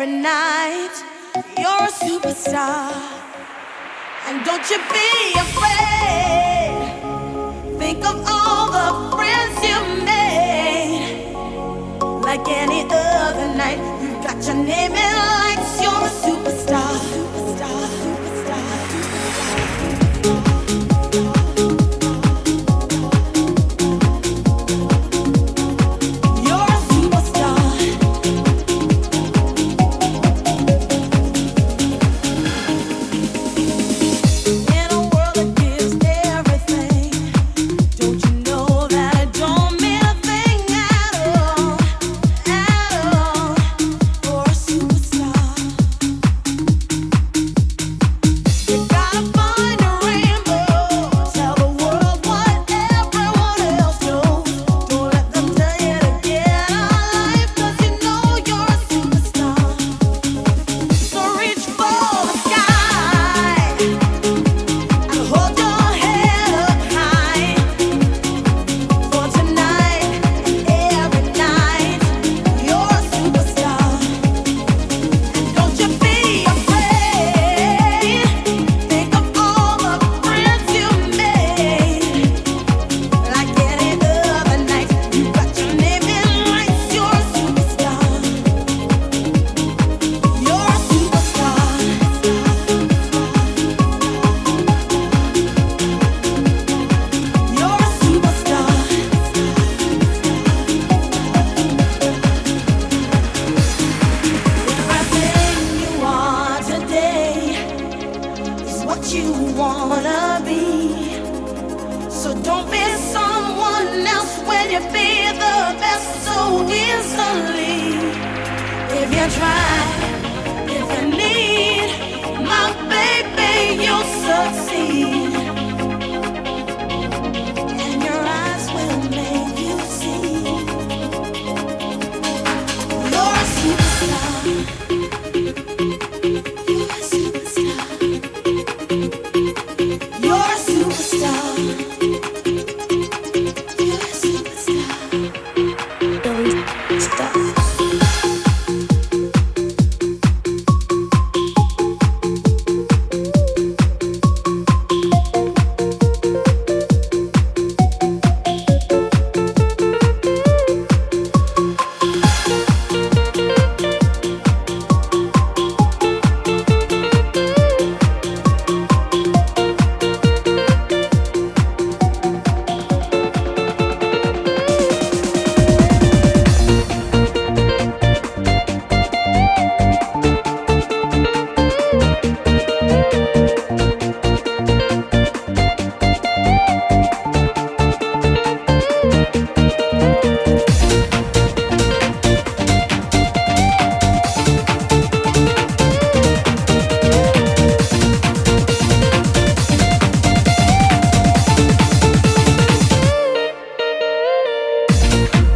every night. You're a superstar. And don't you be afraid. Think of all the friends you made. Like any other night, you got your name in light.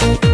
Ch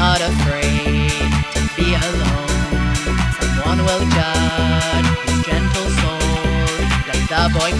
not afraid to be alone. Someone will judge his gentle soul. Let the boy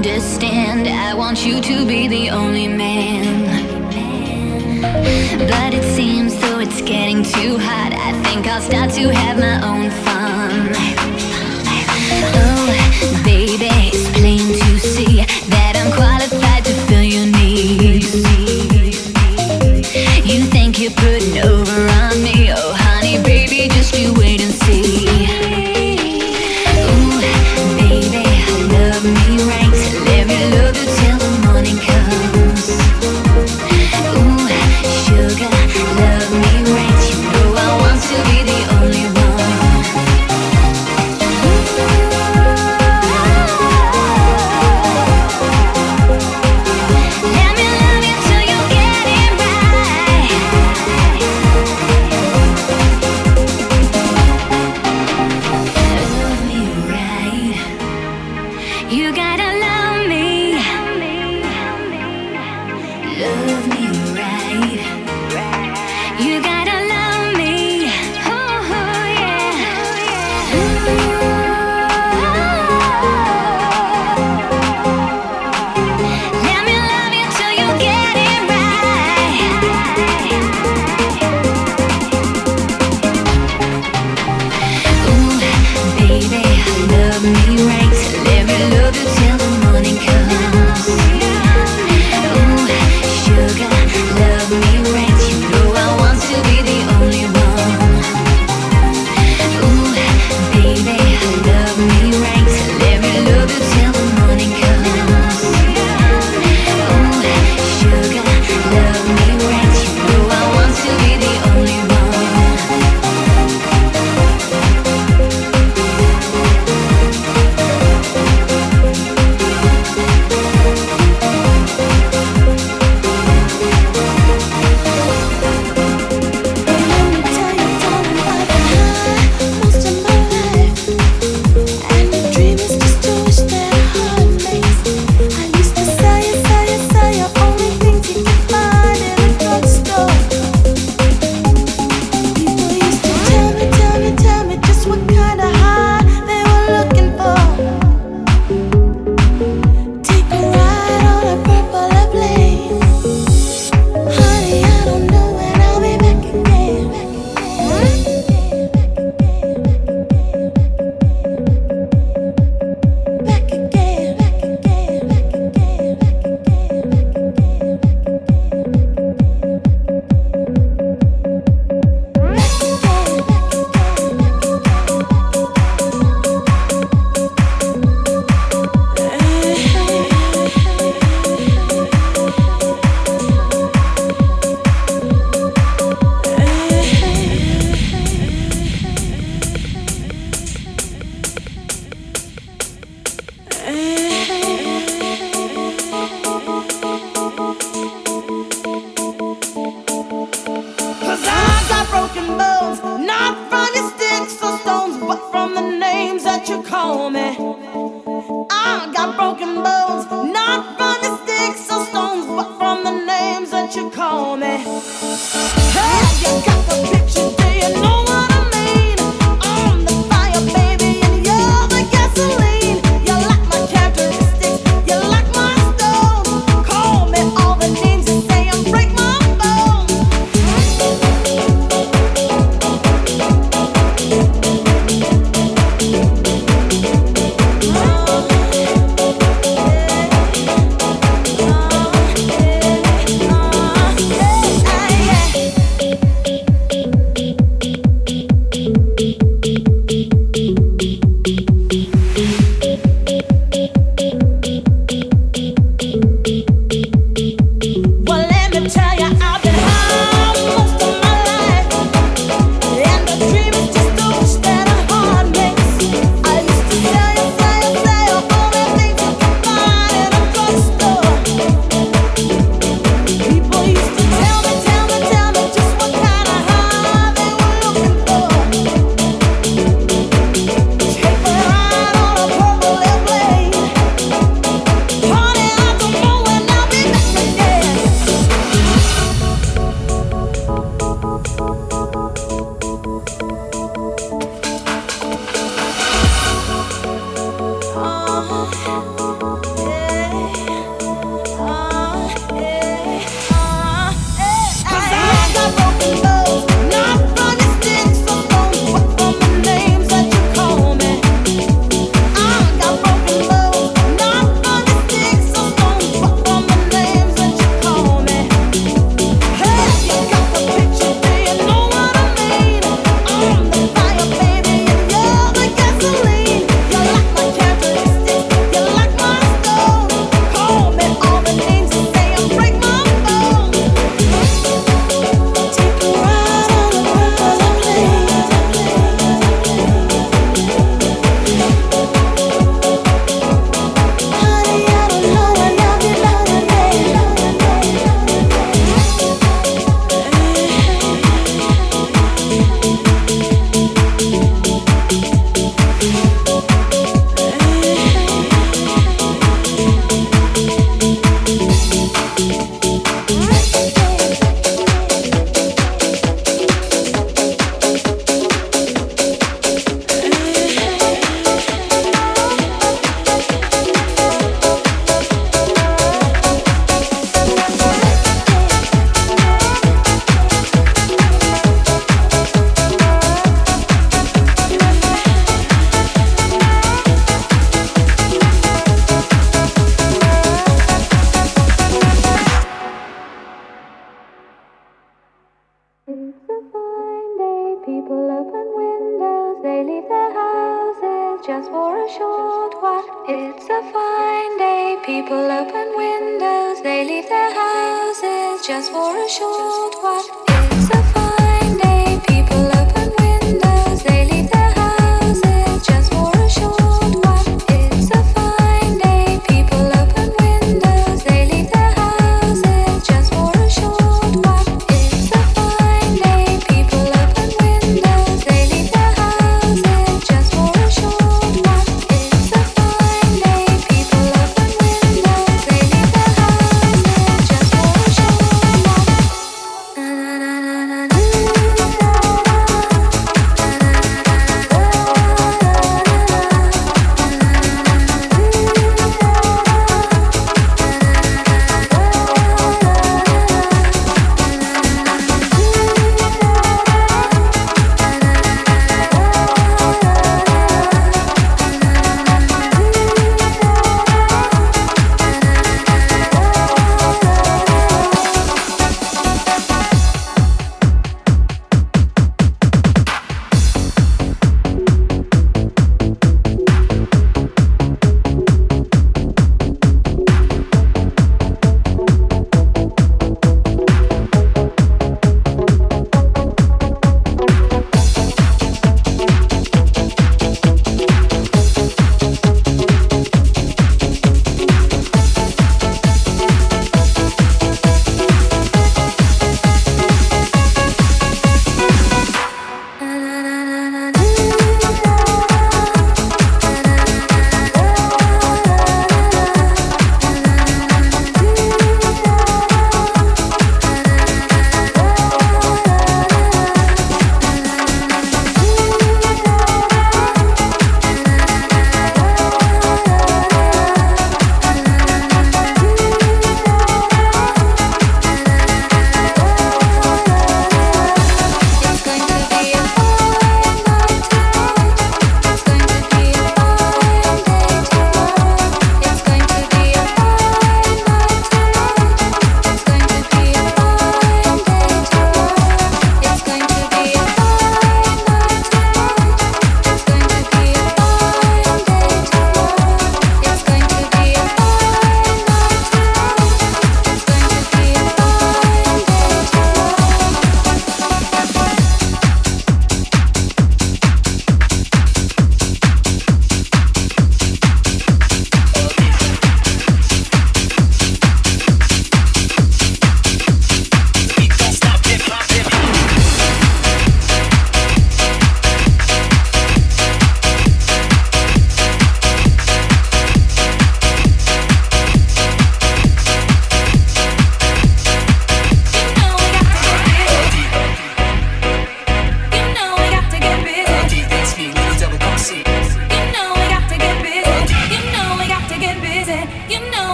understand. I want you to be the only man. But it seems though it's getting too hot. I think I'll start to have my own fun.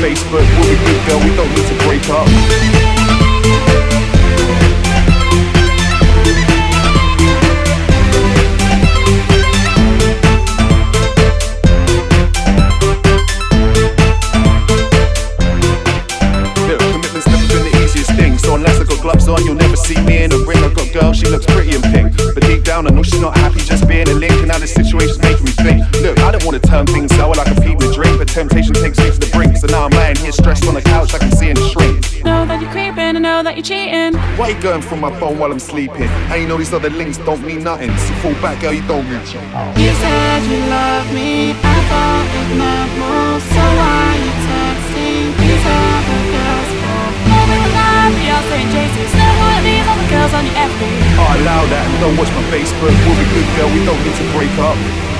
Facebook, we'll be good, girl. we don't need to break up. Going from my phone while I'm sleeping. And you know these other links don't mean nothing. So fall back, girl, you don't mean You said you love me, I thought it meant more. So why you texting these other girls for? Moving alive, Beyonce and Jay-Z. Still one of these other girls on your FB. Oh, allow that don't watch my Facebook. We'll be good, girl, we don't need to break up.